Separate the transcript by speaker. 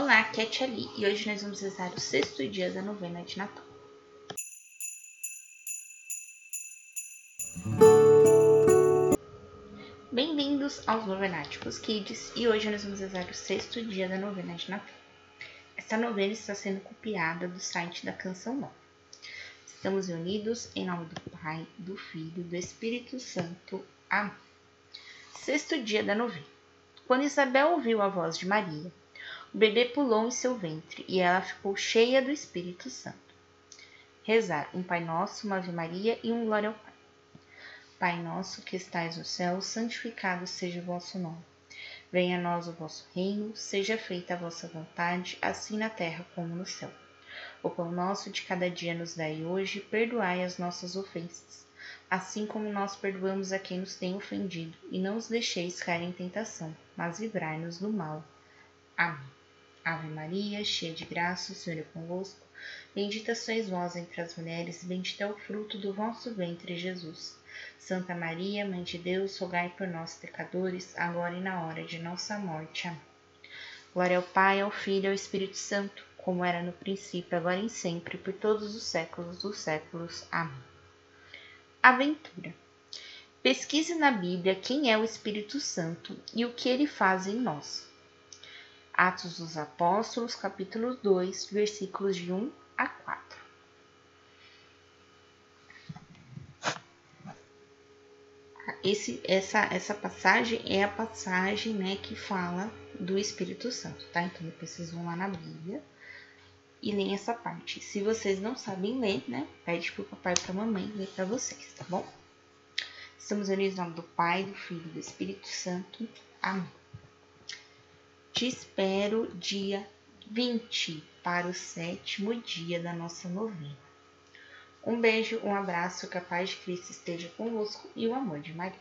Speaker 1: Olá, aqui é a Tia Li, e hoje nós vamos rezar o sexto dia da novena de Natal. Bem-vindos aos Novenáticos Kids e hoje nós vamos rezar o sexto dia da novena de Natal. Esta novena está sendo copiada do site da Canção Nova. Estamos unidos em nome do Pai, do Filho e do Espírito Santo. Amém. Sexto dia da novena. Quando Isabel ouviu a voz de Maria, o bebê pulou em seu ventre e ela ficou cheia do Espírito Santo. Rezar um Pai Nosso, uma Ave Maria e um Glória ao Pai. Pai nosso que estais no céu, santificado seja o vosso nome. Venha a nós o vosso reino, seja feita a vossa vontade, assim na terra como no céu. O pão nosso de cada dia nos dai hoje, perdoai as nossas ofensas, assim como nós perdoamos a quem nos tem ofendido, e não os deixeis cair em tentação, mas livrai-nos do mal. Amém. Ave Maria, cheia de graça, o Senhor é convosco. Bendita sois vós entre as mulheres, bendito é o fruto do vosso ventre, Jesus. Santa Maria, Mãe de Deus, rogai por nós, pecadores, agora e na hora de nossa morte. Amém. Glória ao Pai, ao Filho e ao Espírito Santo, como era no princípio, agora e sempre, por todos os séculos dos séculos. Amém. Aventura. Pesquise na Bíblia quem é o Espírito Santo e o que ele faz em nós. Atos dos Apóstolos, capítulo 2, versículos de 1 a 4. Esse, essa, essa passagem é a passagem né, que fala do Espírito Santo, tá? Então depois vocês vão lá na Bíblia e leem essa parte. Se vocês não sabem ler, né, pede pro papai e pra mamãe ler para vocês, tá bom? Estamos unidos em nome do Pai, do Filho e do Espírito Santo. Amém. Te espero dia 20 para o sétimo dia da nossa novena. Um beijo, um abraço, que a paz de Cristo esteja convosco e o amor de Maria.